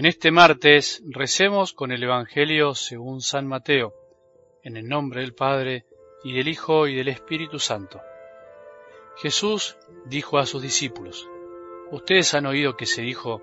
En este martes recemos con el Evangelio según San Mateo, en el nombre del Padre, y del Hijo, y del Espíritu Santo. Jesús dijo a sus discípulos, Ustedes han oído que se dijo,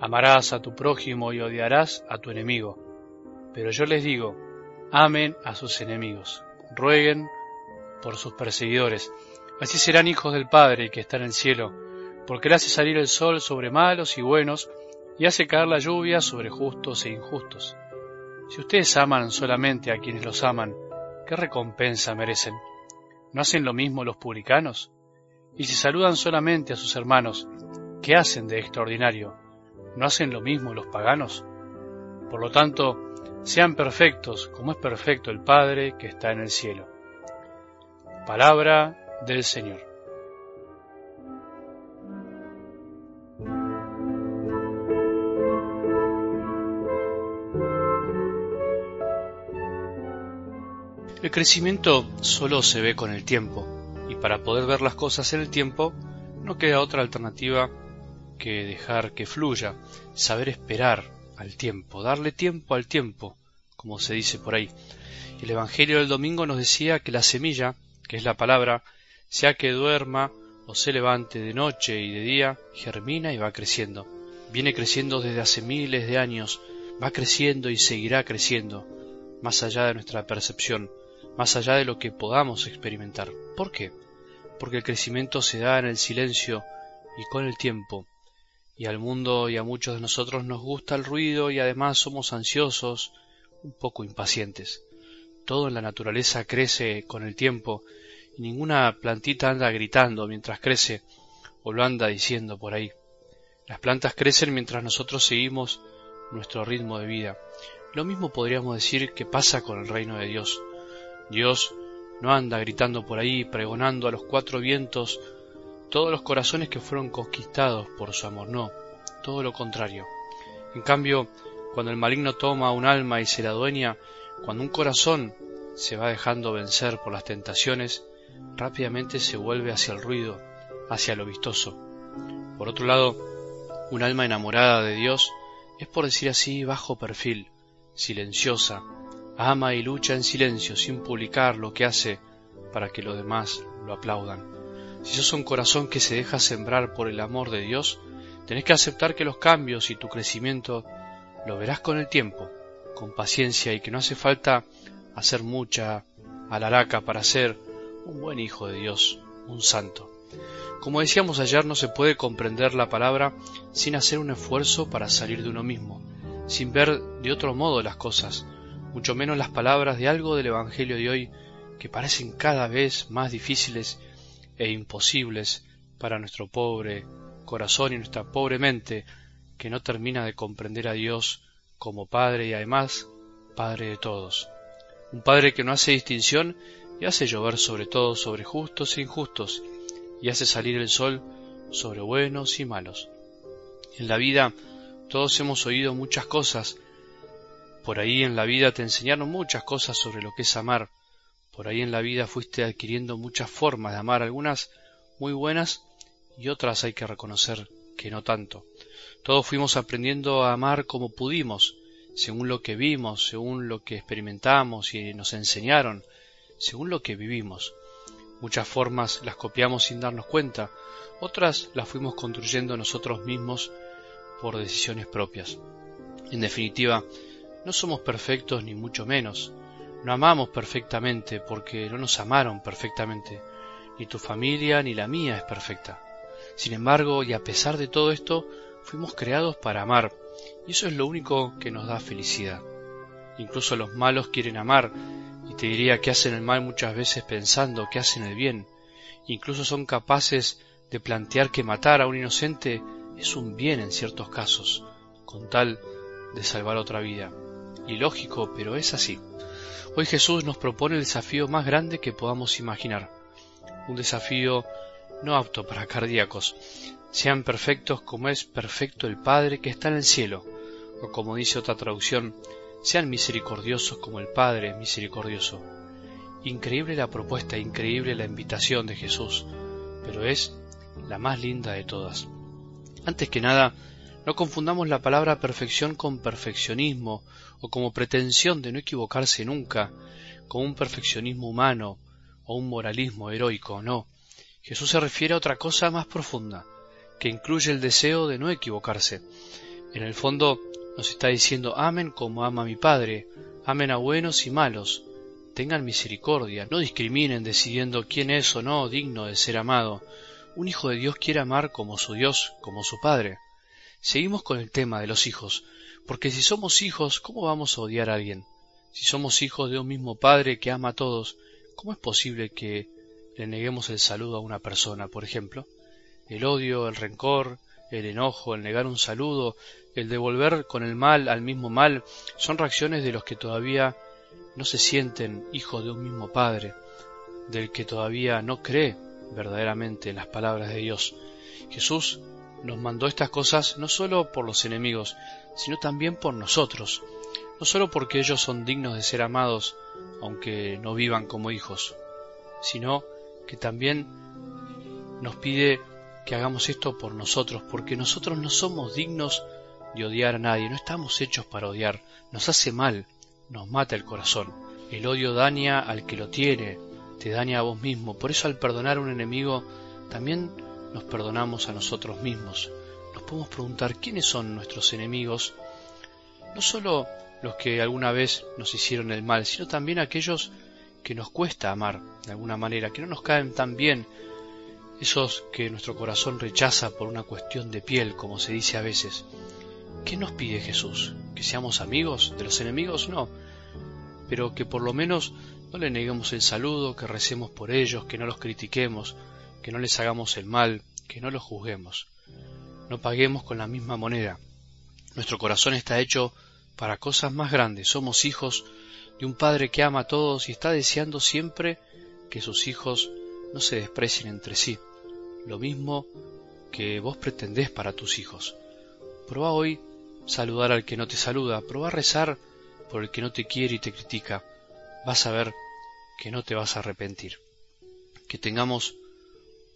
amarás a tu prójimo y odiarás a tu enemigo. Pero yo les digo, amen a sus enemigos, rueguen por sus perseguidores, así serán hijos del Padre que está en el cielo, porque él hace salir el sol sobre malos y buenos, y hace caer la lluvia sobre justos e injustos. Si ustedes aman solamente a quienes los aman, ¿qué recompensa merecen? ¿No hacen lo mismo los publicanos? Y si saludan solamente a sus hermanos, ¿qué hacen de extraordinario? ¿No hacen lo mismo los paganos? Por lo tanto, sean perfectos como es perfecto el Padre que está en el cielo. Palabra del Señor. El crecimiento solo se ve con el tiempo, y para poder ver las cosas en el tiempo no queda otra alternativa que dejar que fluya, saber esperar al tiempo, darle tiempo al tiempo, como se dice por ahí. El Evangelio del domingo nos decía que la semilla, que es la palabra, sea que duerma o se levante de noche y de día, germina y va creciendo. Viene creciendo desde hace miles de años, va creciendo y seguirá creciendo, más allá de nuestra percepción más allá de lo que podamos experimentar. ¿Por qué? Porque el crecimiento se da en el silencio y con el tiempo, y al mundo y a muchos de nosotros nos gusta el ruido y además somos ansiosos, un poco impacientes. Todo en la naturaleza crece con el tiempo y ninguna plantita anda gritando mientras crece o lo anda diciendo por ahí. Las plantas crecen mientras nosotros seguimos nuestro ritmo de vida. Lo mismo podríamos decir que pasa con el reino de Dios. Dios no anda gritando por ahí, pregonando a los cuatro vientos todos los corazones que fueron conquistados por su amor, no, todo lo contrario. En cambio, cuando el maligno toma un alma y se la dueña, cuando un corazón se va dejando vencer por las tentaciones, rápidamente se vuelve hacia el ruido, hacia lo vistoso. Por otro lado, un alma enamorada de Dios es por decir así bajo perfil, silenciosa, ama y lucha en silencio sin publicar lo que hace para que los demás lo aplaudan. Si sos un corazón que se deja sembrar por el amor de Dios, tenés que aceptar que los cambios y tu crecimiento lo verás con el tiempo, con paciencia y que no hace falta hacer mucha alaraca para ser un buen hijo de Dios, un santo. Como decíamos ayer, no se puede comprender la palabra sin hacer un esfuerzo para salir de uno mismo, sin ver de otro modo las cosas, mucho menos las palabras de algo del Evangelio de hoy que parecen cada vez más difíciles e imposibles para nuestro pobre corazón y nuestra pobre mente que no termina de comprender a Dios como Padre y además Padre de todos. Un Padre que no hace distinción y hace llover sobre todo sobre justos e injustos y hace salir el sol sobre buenos y malos. En la vida todos hemos oído muchas cosas por ahí en la vida te enseñaron muchas cosas sobre lo que es amar. Por ahí en la vida fuiste adquiriendo muchas formas de amar, algunas muy buenas y otras hay que reconocer que no tanto. Todos fuimos aprendiendo a amar como pudimos, según lo que vimos, según lo que experimentamos y nos enseñaron, según lo que vivimos. Muchas formas las copiamos sin darnos cuenta, otras las fuimos construyendo nosotros mismos por decisiones propias. En definitiva, no somos perfectos ni mucho menos. No amamos perfectamente porque no nos amaron perfectamente. Ni tu familia ni la mía es perfecta. Sin embargo, y a pesar de todo esto, fuimos creados para amar, y eso es lo único que nos da felicidad. Incluso los malos quieren amar, y te diría que hacen el mal muchas veces pensando que hacen el bien. Incluso son capaces de plantear que matar a un inocente es un bien en ciertos casos, con tal de salvar otra vida ilógico, pero es así. Hoy Jesús nos propone el desafío más grande que podamos imaginar, un desafío no apto para cardíacos. Sean perfectos como es perfecto el Padre que está en el cielo, o como dice otra traducción, sean misericordiosos como el Padre es misericordioso. Increíble la propuesta, increíble la invitación de Jesús, pero es la más linda de todas. Antes que nada, No confundamos la palabra perfección con perfeccionismo o como pretensión de no equivocarse nunca, con un perfeccionismo humano o un moralismo heroico, no. Jesús se refiere a otra cosa más profunda, que incluye el deseo de no equivocarse. En el fondo nos está diciendo amen como ama mi Padre, amen a buenos y malos, tengan misericordia, no discriminen decidiendo quién es o no digno de ser amado. Un hijo de Dios quiere amar como su Dios, como su Padre. Seguimos con el tema de los hijos, porque si somos hijos, ¿cómo vamos a odiar a alguien? Si somos hijos de un mismo Padre que ama a todos, ¿cómo es posible que le neguemos el saludo a una persona, por ejemplo? El odio, el rencor, el enojo, el negar un saludo, el devolver con el mal al mismo mal, son reacciones de los que todavía no se sienten hijos de un mismo Padre, del que todavía no cree verdaderamente en las palabras de Dios. Jesús nos mandó estas cosas no solo por los enemigos, sino también por nosotros, no solo porque ellos son dignos de ser amados, aunque no vivan como hijos, sino que también nos pide que hagamos esto por nosotros, porque nosotros no somos dignos de odiar a nadie, no estamos hechos para odiar, nos hace mal, nos mata el corazón. El odio daña al que lo tiene, te daña a vos mismo. Por eso al perdonar a un enemigo, también nos perdonamos a nosotros mismos. Nos podemos preguntar quiénes son nuestros enemigos, no solo los que alguna vez nos hicieron el mal, sino también aquellos que nos cuesta amar de alguna manera, que no nos caen tan bien, esos que nuestro corazón rechaza por una cuestión de piel, como se dice a veces. ¿Qué nos pide Jesús? ¿Que seamos amigos de los enemigos? No, pero que por lo menos no le neguemos el saludo, que recemos por ellos, que no los critiquemos, que no les hagamos el mal, que no los juzguemos. No paguemos con la misma moneda. Nuestro corazón está hecho para cosas más grandes. Somos hijos de un Padre que ama a todos y está deseando siempre que sus hijos no se desprecien entre sí. Lo mismo que vos pretendés para tus hijos. Proba hoy saludar al que no te saluda, proba rezar por el que no te quiere y te critica. Vas a ver que no te vas a arrepentir. Que tengamos